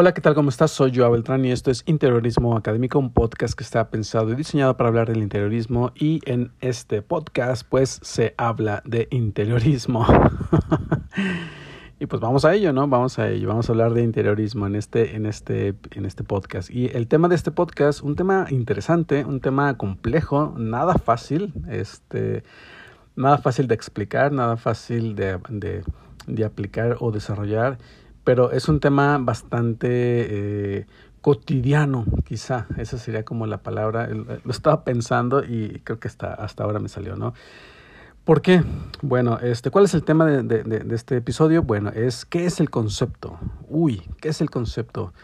Hola, ¿qué tal? ¿Cómo estás? Soy Joao Beltrán y esto es Interiorismo Académico, un podcast que está pensado y diseñado para hablar del interiorismo y en este podcast pues se habla de interiorismo. y pues vamos a ello, ¿no? Vamos a ello, vamos a hablar de interiorismo en este, en este, en este podcast. Y el tema de este podcast, un tema interesante, un tema complejo, nada fácil, este, nada fácil de explicar, nada fácil de, de, de aplicar o desarrollar pero es un tema bastante eh, cotidiano, quizá, esa sería como la palabra, lo estaba pensando y creo que hasta, hasta ahora me salió, ¿no? ¿Por qué? Bueno, este, ¿cuál es el tema de, de, de, este episodio? Bueno, es ¿qué es el concepto? Uy, ¿qué es el concepto?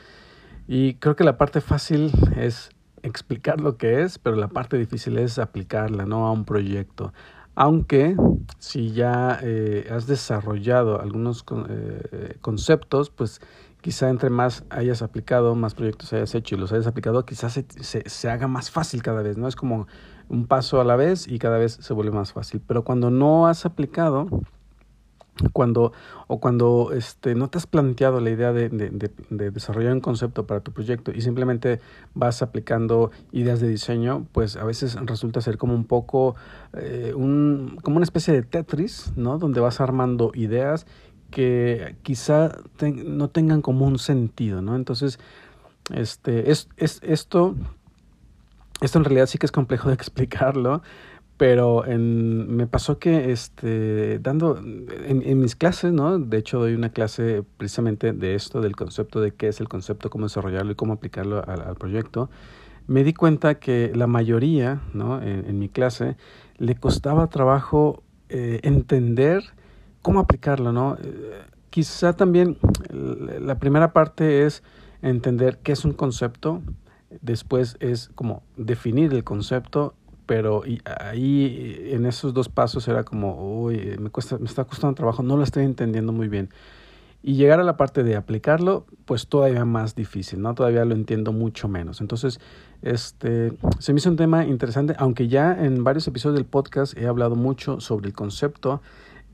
Y creo que la parte fácil es explicar lo que es, pero la parte difícil es aplicarla, ¿no? A un proyecto, aunque si ya eh, has desarrollado algunos eh, conceptos, pues quizá entre más hayas aplicado, más proyectos hayas hecho y los hayas aplicado, quizás se, se, se, haga más fácil cada vez, ¿no? Es como un paso a la vez y cada vez se vuelve más fácil. Pero cuando no has aplicado, cuando o cuando este no te has planteado la idea de, de, de, de, desarrollar un concepto para tu proyecto y simplemente vas aplicando ideas de diseño pues a veces resulta ser como un poco eh, un como una especie de Tetris no donde vas armando ideas que quizá no tengan como un sentido no entonces este es, es esto esto en realidad sí que es complejo de explicarlo pero en, me pasó que este, dando en, en, mis clases, ¿no? De hecho, doy una clase precisamente de esto, del concepto de qué es el concepto, cómo desarrollarlo y cómo aplicarlo al, proyecto. Me di cuenta que la mayoría, ¿no? En, en mi clase, le costaba trabajo eh, entender cómo aplicarlo, ¿no? Eh, quizá también la primera parte es entender qué es un concepto, después es como definir el concepto pero y ahí en esos dos pasos era como, uy, me, cuesta, me está costando trabajo, no lo estoy entendiendo muy bien. Y llegar a la parte de aplicarlo, pues todavía más difícil, ¿no? Todavía lo entiendo mucho menos. Entonces, este, se me hizo un tema interesante, aunque ya en varios episodios del podcast he hablado mucho sobre el concepto,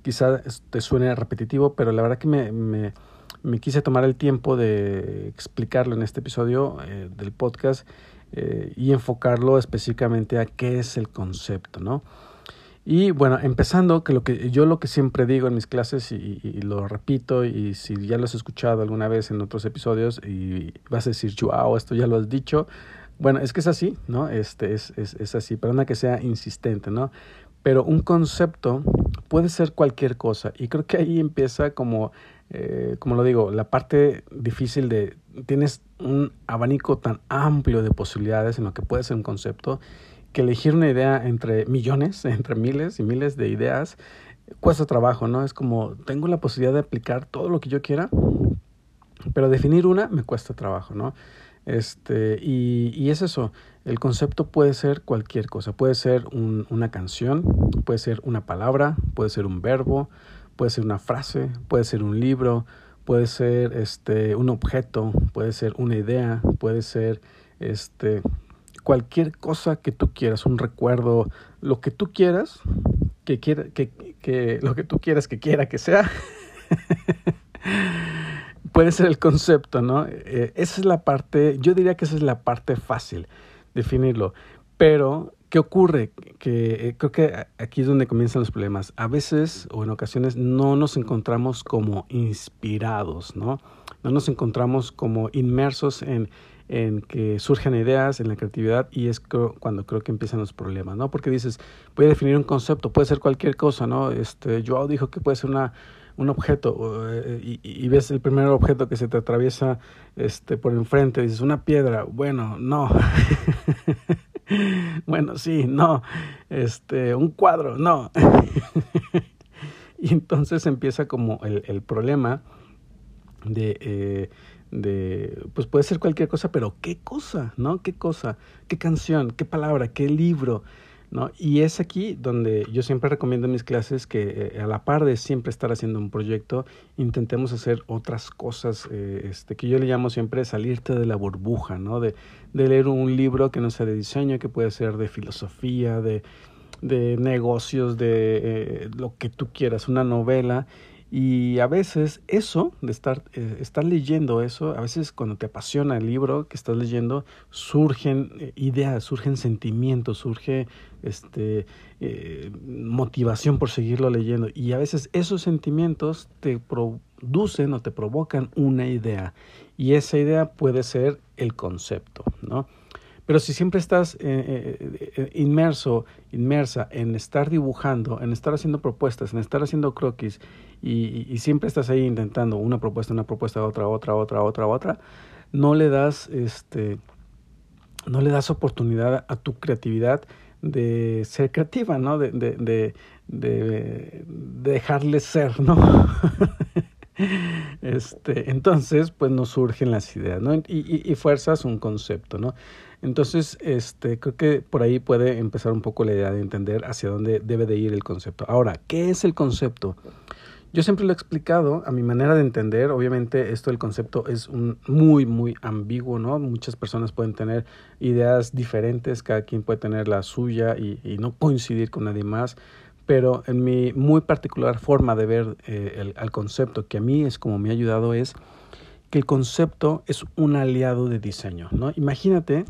quizá te suene repetitivo, pero la verdad que me, me, me quise tomar el tiempo de explicarlo en este episodio eh, del podcast eh, y enfocarlo específicamente a qué es el concepto, ¿no? Y bueno, empezando, que lo que yo lo que siempre digo en mis clases y, y, lo repito, y si ya lo has escuchado alguna vez en otros episodios y vas a decir, wow, esto ya lo has dicho, bueno, es que es así, ¿no? Este es, es, es así, perdona que sea insistente, ¿no? Pero un concepto puede ser cualquier cosa y creo que ahí empieza como, eh, como lo digo, la parte difícil de tienes un abanico tan amplio de posibilidades en lo que puede ser un concepto que elegir una idea entre millones, entre miles y miles de ideas, cuesta trabajo, ¿no? Es como, tengo la posibilidad de aplicar todo lo que yo quiera, pero definir una me cuesta trabajo, ¿no? Este, y, y es eso, el concepto puede ser cualquier cosa, puede ser un, una canción, puede ser una palabra, puede ser un verbo, puede ser una frase, puede ser un libro, puede ser este un objeto, puede ser una idea, puede ser este cualquier cosa que tú quieras, un recuerdo, lo que tú quieras, que quiera, que, que lo que tú quieras que quiera que sea. puede ser el concepto, ¿no? Eh, esa es la parte, yo diría que esa es la parte fácil, definirlo. Pero ¿Qué ocurre? Que eh, creo que aquí es donde comienzan los problemas. A veces o en ocasiones no nos encontramos como inspirados, ¿no? No nos encontramos como inmersos en, en que surgen ideas, en la creatividad, y es cuando creo que empiezan los problemas, ¿no? Porque dices, voy a definir un concepto, puede ser cualquier cosa, ¿no? Este, Joao dijo que puede ser una, un objeto eh, y, ves el primer objeto que se te atraviesa este, por enfrente, dices, una piedra, bueno, no. bueno, sí, no, este, un cuadro, no. y entonces empieza como el, el problema de, eh, de, pues puede ser cualquier cosa, pero ¿qué cosa? ¿No? ¿Qué cosa? ¿Qué canción? ¿Qué palabra? ¿Qué libro? ¿No? Y es aquí donde yo siempre recomiendo en mis clases que eh, a la par de siempre estar haciendo un proyecto, intentemos hacer otras cosas, eh, este, que yo le llamo siempre salirte de la burbuja, ¿no? De, de leer un libro que no sea de diseño, que puede ser de filosofía, de, negocios, de eh, lo que tú quieras, una novela, Y a veces eso, de estar, eh, estar leyendo eso, a veces cuando te apasiona el libro que estás leyendo, surgen eh, ideas, surgen sentimientos, surge este, eh, motivación por seguirlo leyendo. Y a veces esos sentimientos te producen o te provocan una idea. Y esa idea puede ser el concepto, ¿no? Pero si siempre estás eh, eh, eh, inmerso, inmersa en estar dibujando, en estar haciendo propuestas, en estar haciendo croquis y, siempre estás ahí intentando una propuesta, una propuesta, otra, otra, otra, otra, otra, no le das, este, no le das oportunidad a tu creatividad de ser creativa, ¿no? De, de, de, de dejarle ser, ¿no? este, entonces, pues nos surgen las ideas, ¿no? Y, y, fuerzas un concepto, ¿no? Entonces, este, creo que por ahí puede empezar un poco la idea de entender hacia dónde debe de ir el concepto. Ahora, ¿qué es el concepto? Yo siempre lo he explicado a mi manera de entender. Obviamente, esto del concepto es un muy, muy ambiguo, ¿no? Muchas personas pueden tener ideas diferentes, cada quien puede tener la suya y, y no coincidir con nadie más. Pero en mi muy particular forma de ver eh, el, al concepto, que a mí es como me ha ayudado, es que el concepto es un aliado de diseño, ¿no? Imagínate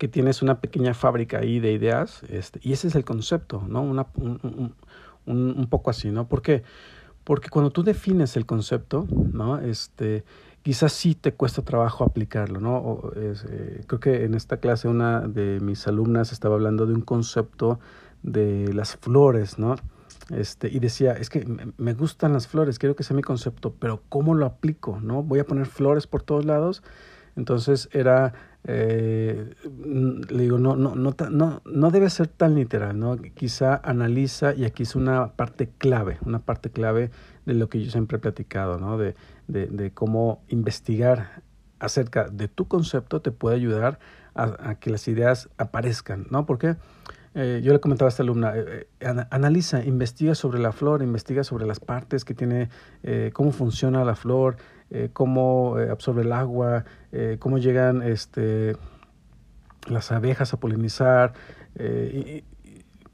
que tienes una pequeña fábrica ahí de ideas, este, y ese es el concepto, ¿no? Una, un, un, un, poco así, ¿no? ¿Por qué? Porque cuando tú defines el concepto, ¿no? Este, quizás sí te cuesta trabajo aplicarlo, ¿no? Eh, creo que en esta clase una de mis alumnas estaba hablando de un concepto de las flores, ¿no? Este, y decía, es que me gustan las flores, quiero que sea mi concepto, pero ¿cómo lo aplico? ¿No? Voy a poner flores por todos lados. Entonces era, eh, le digo, no, no, no, no, no debe ser tan literal, ¿no? Quizá analiza, y aquí es una parte clave, una parte clave de lo que yo siempre he platicado, ¿no? De, de, cómo investigar acerca de tu concepto te puede ayudar a que las ideas aparezcan, ¿no? Porque eh, yo le comentaba a esta alumna, eh, eh analiza, investiga sobre la flor, investiga sobre las partes que tiene, eh, cómo funciona la flor, cómo absorbe el agua, cómo llegan este, las abejas a polinizar.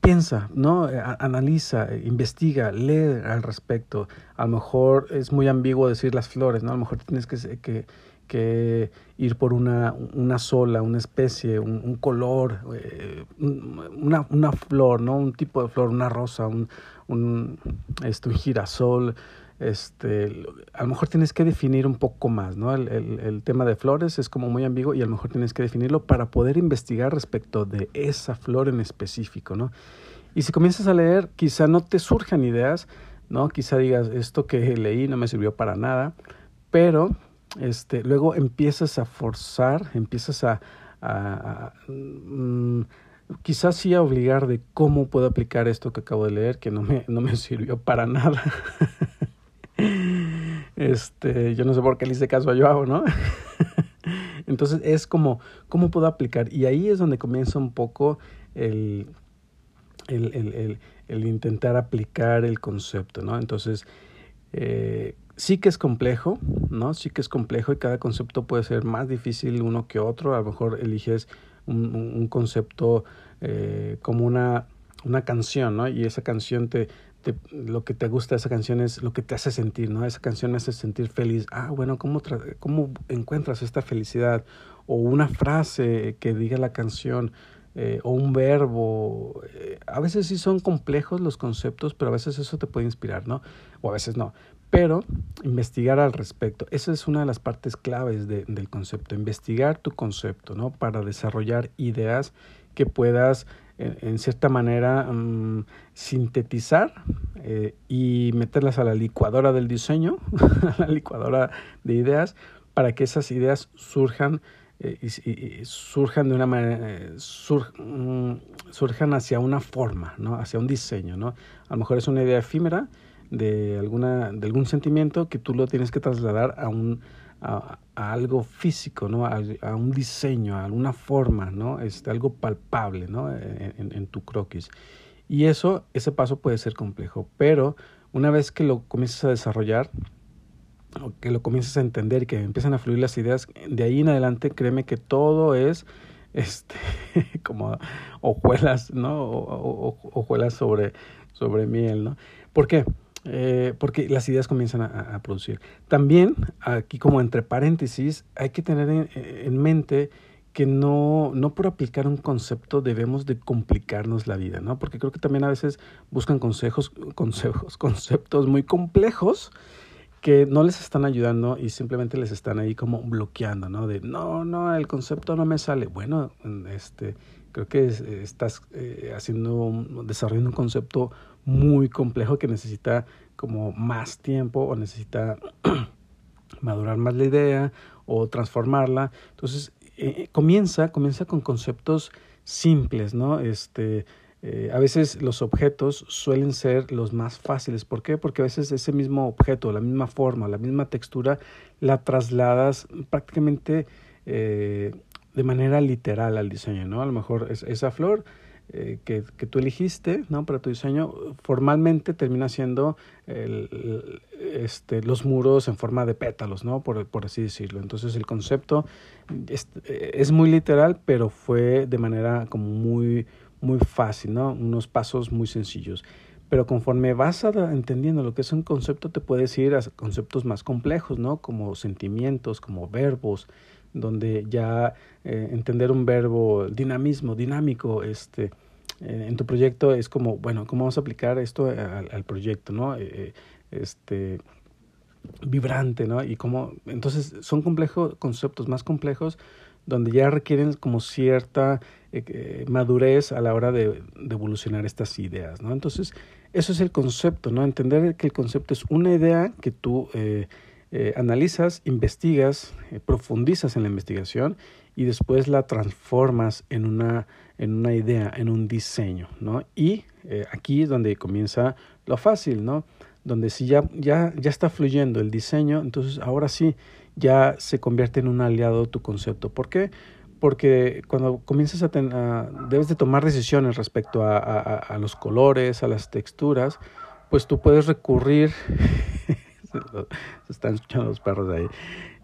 Piensa, ¿no? analiza, investiga, lee al respecto. A lo mejor es muy ambiguo decir las flores, ¿no? A lo mejor tienes que que ir por una, una sola, una especie, un, color, eh, una, una, flor, ¿no? Un tipo de flor, una rosa, un, un, este, un girasol. Este, a lo mejor tienes que definir un poco más, ¿no? El, el, el, tema de flores es como muy ambiguo y a lo mejor tienes que definirlo para poder investigar respecto de esa flor en específico, ¿no? Y si comienzas a leer, quizá no te surjan ideas, ¿no? Quizá digas, esto que leí no me sirvió para nada, pero este, luego empiezas a forzar, empiezas a, mm, quizás sí a obligar de cómo puedo aplicar esto que acabo de leer, que no me, no me sirvió para nada. este, yo no sé por qué le hice caso a Joao, ¿no? Entonces es como, ¿cómo puedo aplicar? Y ahí es donde comienza un poco el, el, el, el, el intentar aplicar el concepto, ¿no? Entonces, eh, sí que es complejo, ¿no? Sí que es complejo y cada concepto puede ser más difícil uno que otro. A lo mejor eliges un, concepto eh, como una, una canción, ¿no? Y esa canción te, te, lo que te gusta de esa canción es lo que te hace sentir, ¿no? Esa canción me hace sentir feliz. Ah, bueno, ¿cómo, cómo encuentras esta felicidad? O una frase que diga la canción. Eh, o un verbo. Eh, a veces sí son complejos los conceptos, pero a veces eso te puede inspirar, ¿no? O a veces no pero investigar al respecto. Esa es una de las partes claves de, del concepto, investigar tu concepto, ¿no? Para desarrollar ideas que puedas, en, cierta manera, um, sintetizar eh, y meterlas a la licuadora del diseño, a la licuadora de ideas, para que esas ideas surjan eh, y, surjan de una manera, eh, surjan hacia una forma, ¿no? Hacia un diseño, ¿no? A lo mejor es una idea efímera, de, alguna, de algún sentimiento que tú lo tienes que trasladar a, un, a, algo físico, ¿no? A, a, un diseño, a alguna forma, ¿no? Este, algo palpable ¿no? en, en, tu croquis. Y eso, ese paso puede ser complejo, pero una vez que lo comienzas a desarrollar, o que lo comienzas a entender que empiezan a fluir las ideas, de ahí en adelante créeme que todo es este como hojuelas, ¿no? O, o, hojuelas sobre, sobre miel, ¿no? ¿Por qué? Eh, porque las ideas comienzan a, producir. También, aquí como entre paréntesis, hay que tener en, mente que no, no por aplicar un concepto debemos de complicarnos la vida, ¿no? Porque creo que también a veces buscan consejos, consejos, conceptos muy complejos que no les están ayudando y simplemente les están ahí como bloqueando, ¿no? De no, no, el concepto no me sale. Bueno, este, creo que estás eh, haciendo, desarrollando un concepto muy complejo que necesita como más tiempo o necesita madurar más la idea o transformarla. Entonces, eh, comienza, comienza con conceptos simples, ¿no? Este, eh, a veces los objetos suelen ser los más fáciles. ¿Por qué? Porque a veces ese mismo objeto, la misma forma, la misma textura, la trasladas prácticamente eh, de manera literal al diseño, ¿no? A lo mejor esa flor eh, que, que, tú elegiste ¿no? para tu diseño, formalmente termina siendo el, este, los muros en forma de pétalos, ¿no? por, por así decirlo. Entonces el concepto es, es, muy literal, pero fue de manera como muy, muy fácil, ¿no? unos pasos muy sencillos. Pero conforme vas entendiendo lo que es un concepto, te puedes ir a conceptos más complejos, ¿no? Como sentimientos, como verbos, donde ya eh, entender un verbo dinamismo, dinámico, este, eh, en tu proyecto es como, bueno, ¿cómo vamos a aplicar esto al, proyecto, no? Eh, este, vibrante, ¿no? Y cómo, entonces son complejos, conceptos más complejos donde ya requieren como cierta madurez a la hora de, de, evolucionar estas ideas, ¿no? Entonces, eso es el concepto, ¿no? Entender que el concepto es una idea que tú eh, analizas, investigas, eh, profundizas en la investigación y después la transformas en una, en una idea, en un diseño, ¿no? Y eh, aquí es donde comienza lo fácil, ¿no? Donde si ya, ya, ya está fluyendo el diseño, entonces ahora sí ya se convierte en un aliado tu concepto. ¿Por qué? Porque cuando comienzas a, tener, debes de tomar decisiones respecto a, a, a los colores, a las texturas, pues tú puedes recurrir se están escuchando los perros ahí.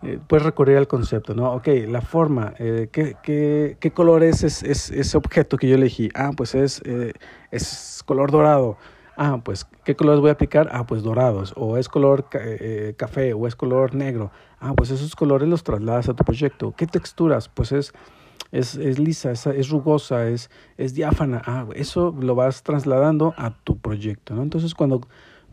Eh, puedes recurrir al concepto, ¿no? Ok, la forma, eh, ¿qué, qué, qué, color es, ese objeto que yo elegí? Ah, pues es, eh, es color dorado. Ah, pues, ¿qué colores voy a aplicar? Ah, pues dorados. O es color café o es color negro. Ah, pues esos colores los trasladas a tu proyecto. ¿Qué texturas? Pues es, es, es lisa, es, es rugosa, es, es diáfana. Ah, eso lo vas trasladando a tu proyecto, ¿no? Entonces, cuando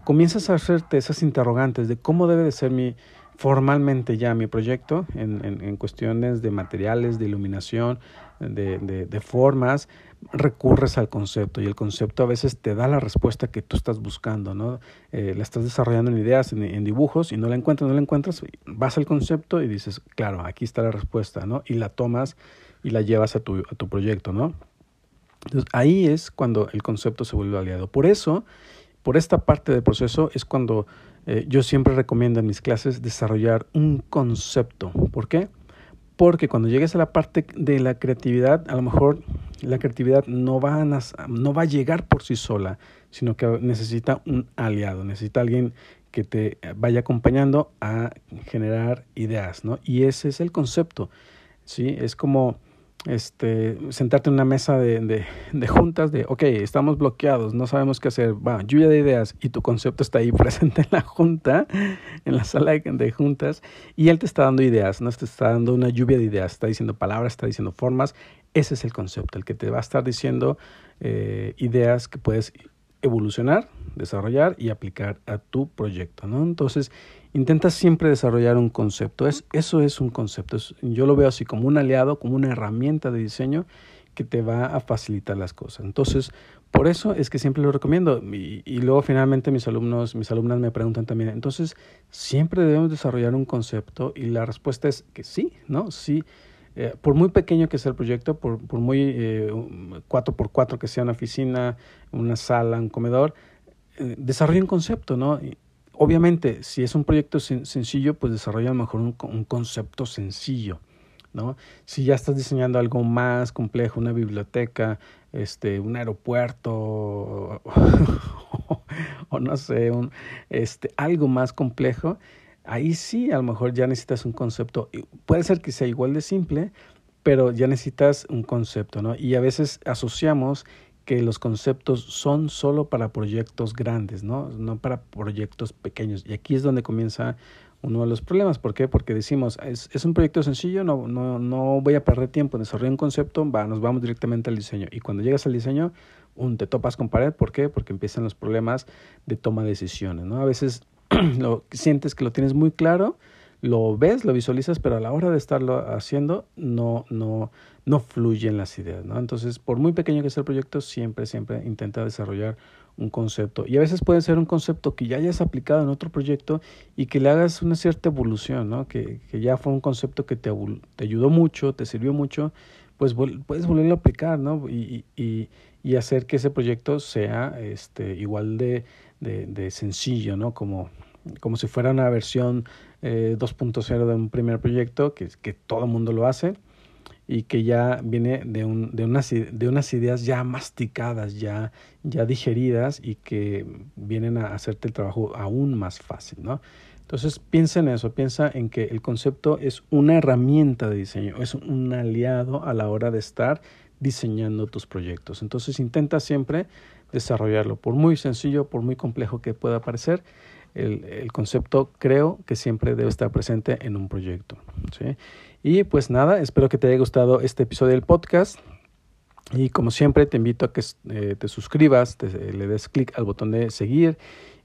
comienzas a hacerte esas interrogantes de cómo debe de ser mi formalmente ya mi proyecto en, en, cuestiones de materiales, de iluminación, de, de, de, formas, recurres al concepto y el concepto a veces te da la respuesta que tú estás buscando, ¿no? Eh, la estás desarrollando en ideas, en, en, dibujos y no la encuentras, no la encuentras, vas al concepto y dices, claro, aquí está la respuesta, ¿no? Y la tomas y la llevas a tu, a tu proyecto, ¿no? Entonces ahí es cuando el concepto se vuelve aliado. Por eso por esta parte del proceso es cuando eh, yo siempre recomiendo en mis clases desarrollar un concepto. ¿Por qué? Porque cuando llegues a la parte de la creatividad, a lo mejor la creatividad no va a, no va a llegar por sí sola, sino que necesita un aliado, necesita alguien que te vaya acompañando a generar ideas, ¿no? Y ese es el concepto, ¿sí? Es como este, sentarte en una mesa de, de, de, juntas de, ok, estamos bloqueados, no sabemos qué hacer, va, lluvia de ideas y tu concepto está ahí presente en la junta, en la sala de, juntas y él te está dando ideas, no te está dando una lluvia de ideas, está diciendo palabras, está diciendo formas, ese es el concepto, el que te va a estar diciendo eh, ideas que puedes evolucionar, desarrollar y aplicar a tu proyecto, ¿no? Entonces, intenta siempre desarrollar un concepto. Es, eso es un concepto. yo lo veo así como un aliado, como una herramienta de diseño que te va a facilitar las cosas. Entonces, por eso es que siempre lo recomiendo. Y, y, luego finalmente mis alumnos, mis alumnas me preguntan también, entonces, ¿siempre debemos desarrollar un concepto? Y la respuesta es que sí, ¿no? Sí. Eh, por muy pequeño que sea el proyecto, por, por muy eh, 4x4 que sea una oficina, una sala, un comedor, eh, desarrolla un concepto, ¿no? obviamente, si es un proyecto sen sencillo, pues desarrolla a lo mejor un, un, concepto sencillo, ¿no? Si ya estás diseñando algo más complejo, una biblioteca, este, un aeropuerto, o, o no sé, un, este, algo más complejo, ahí sí a lo mejor ya necesitas un concepto. Puede ser que sea igual de simple, pero ya necesitas un concepto, ¿no? Y a veces asociamos que los conceptos son solo para proyectos grandes, ¿no? No para proyectos pequeños. Y aquí es donde comienza uno de los problemas. ¿Por qué? Porque decimos, es, es un proyecto sencillo, no, no, no voy a perder tiempo en desarrollar un concepto, va, nos vamos directamente al diseño. Y cuando llegas al diseño, un, te topas con pared. ¿Por qué? Porque empiezan los problemas de toma de decisiones, ¿no? A veces lo sientes que lo tienes muy claro, lo ves, lo visualizas, pero a la hora de estarlo haciendo no, no, no fluyen las ideas, ¿no? Entonces, por muy pequeño que sea el proyecto, siempre, siempre intenta desarrollar un concepto. Y a veces puede ser un concepto que ya hayas aplicado en otro proyecto y que le hagas una cierta evolución, ¿no? Que, que ya fue un concepto que te, ayudó mucho, te sirvió mucho, pues puedes volverlo a aplicar, ¿no? Y, y, y hacer que ese proyecto sea este, igual de, de, sencillo, ¿no? Como, como si fuera una versión eh, 2.0 de un primer proyecto, que, que todo el mundo lo hace y que ya viene de, un, de, unas, de unas ideas ya masticadas, ya, ya digeridas y que vienen a hacerte el trabajo aún más fácil, ¿no? Entonces piensa en eso, piensa en que el concepto es una herramienta de diseño, es un aliado a la hora de estar diseñando tus proyectos. Entonces intenta siempre desarrollarlo, por muy sencillo, por muy complejo que pueda parecer, el, concepto creo que siempre debe estar presente en un proyecto. Y pues nada, espero que te haya gustado este episodio del podcast. Y como siempre, te invito a que eh, te suscribas, te, le des clic al botón de seguir,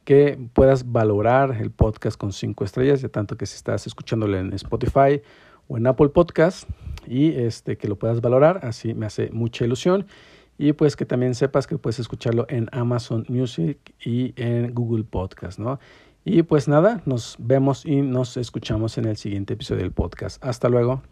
que puedas valorar el podcast con cinco estrellas, de tanto que si estás escuchándolo en Spotify o en Apple Podcast, y este, que lo puedas valorar, así me hace mucha ilusión. Y pues que también sepas que puedes escucharlo en Amazon Music y en Google Podcast, ¿no? Y pues nada, nos vemos y nos escuchamos en el siguiente episodio del podcast. Hasta luego.